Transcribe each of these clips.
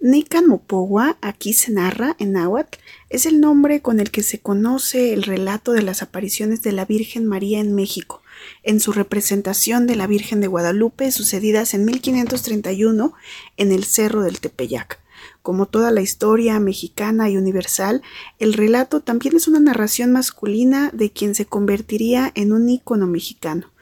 Nican Mopowa, aquí se narra en náhuatl, es el nombre con el que se conoce el relato de las apariciones de la Virgen María en México, en su representación de la Virgen de Guadalupe sucedidas en 1531 en el Cerro del Tepeyac. Como toda la historia mexicana y universal, el relato también es una narración masculina de quien se convertiría en un ícono mexicano.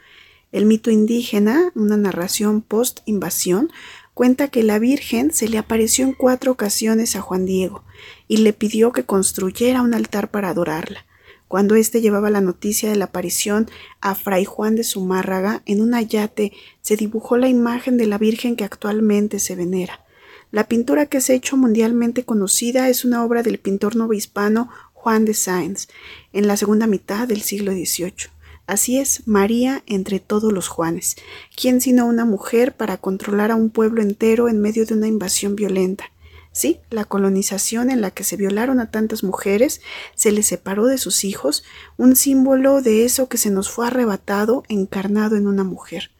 El mito indígena, una narración post-invasión, cuenta que la Virgen se le apareció en cuatro ocasiones a Juan Diego y le pidió que construyera un altar para adorarla. Cuando éste llevaba la noticia de la aparición a Fray Juan de Zumárraga, en un ayate se dibujó la imagen de la Virgen que actualmente se venera. La pintura que se ha hecho mundialmente conocida es una obra del pintor novohispano Juan de Sáenz, en la segunda mitad del siglo XVIII. Así es, María entre todos los Juanes. ¿Quién sino una mujer para controlar a un pueblo entero en medio de una invasión violenta? Sí, la colonización en la que se violaron a tantas mujeres, se les separó de sus hijos, un símbolo de eso que se nos fue arrebatado encarnado en una mujer.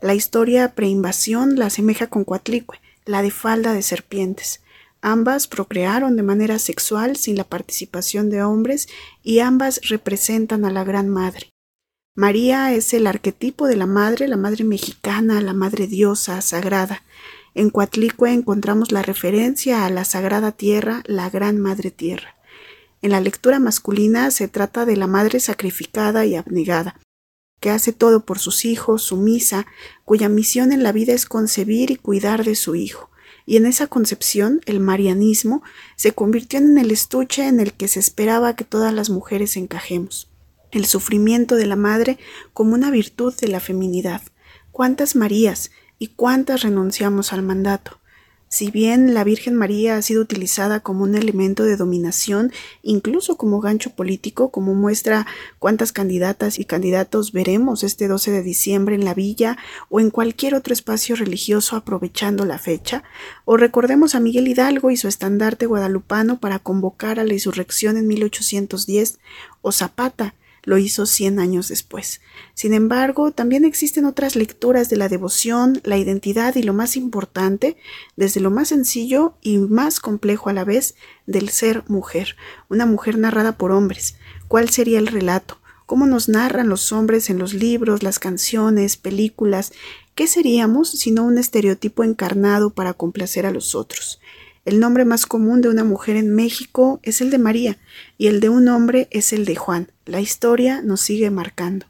La historia preinvasión la asemeja con Coatlicue, la de falda de serpientes. Ambas procrearon de manera sexual sin la participación de hombres y ambas representan a la Gran Madre. María es el arquetipo de la madre, la madre mexicana, la madre diosa, sagrada. En Coatlicue encontramos la referencia a la sagrada tierra, la gran madre tierra. En la lectura masculina se trata de la madre sacrificada y abnegada, que hace todo por sus hijos, sumisa, cuya misión en la vida es concebir y cuidar de su hijo. Y en esa concepción, el marianismo se convirtió en el estuche en el que se esperaba que todas las mujeres encajemos el sufrimiento de la madre como una virtud de la feminidad. ¿Cuántas Marías y cuántas renunciamos al mandato? Si bien la Virgen María ha sido utilizada como un elemento de dominación, incluso como gancho político, como muestra cuántas candidatas y candidatos veremos este 12 de diciembre en la villa o en cualquier otro espacio religioso aprovechando la fecha, o recordemos a Miguel Hidalgo y su estandarte guadalupano para convocar a la insurrección en 1810, o Zapata, lo hizo cien años después. Sin embargo, también existen otras lecturas de la devoción, la identidad y lo más importante, desde lo más sencillo y más complejo a la vez, del ser mujer, una mujer narrada por hombres. ¿Cuál sería el relato? ¿Cómo nos narran los hombres en los libros, las canciones, películas? ¿Qué seríamos sino un estereotipo encarnado para complacer a los otros? El nombre más común de una mujer en México es el de María y el de un hombre es el de Juan. La historia nos sigue marcando.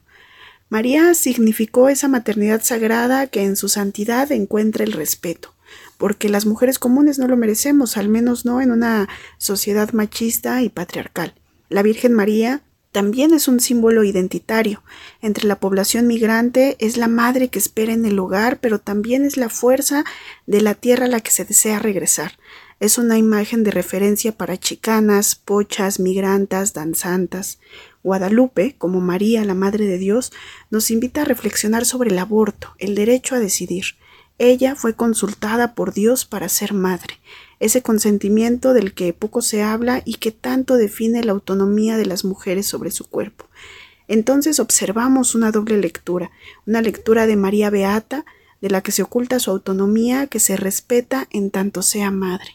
María significó esa maternidad sagrada que en su santidad encuentra el respeto, porque las mujeres comunes no lo merecemos, al menos no en una sociedad machista y patriarcal. La Virgen María también es un símbolo identitario. Entre la población migrante es la madre que espera en el hogar, pero también es la fuerza de la tierra a la que se desea regresar. Es una imagen de referencia para chicanas, pochas, migrantas, danzantas. Guadalupe, como María, la Madre de Dios, nos invita a reflexionar sobre el aborto, el derecho a decidir. Ella fue consultada por Dios para ser madre, ese consentimiento del que poco se habla y que tanto define la autonomía de las mujeres sobre su cuerpo. Entonces observamos una doble lectura, una lectura de María Beata, de la que se oculta su autonomía, que se respeta en tanto sea madre.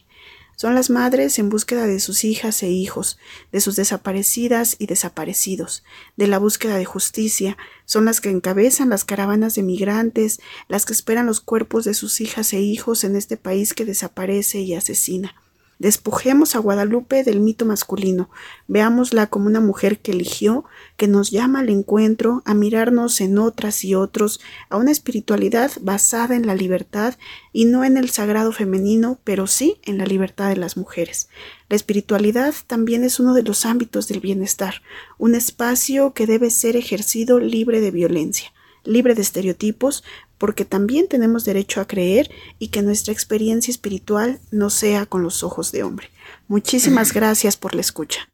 Son las madres en búsqueda de sus hijas e hijos, de sus desaparecidas y desaparecidos, de la búsqueda de justicia, son las que encabezan las caravanas de migrantes, las que esperan los cuerpos de sus hijas e hijos en este país que desaparece y asesina. Despojemos a Guadalupe del mito masculino, veámosla como una mujer que eligió, que nos llama al encuentro, a mirarnos en otras y otros, a una espiritualidad basada en la libertad y no en el sagrado femenino, pero sí en la libertad de las mujeres. La espiritualidad también es uno de los ámbitos del bienestar, un espacio que debe ser ejercido libre de violencia libre de estereotipos, porque también tenemos derecho a creer y que nuestra experiencia espiritual no sea con los ojos de hombre. Muchísimas gracias por la escucha.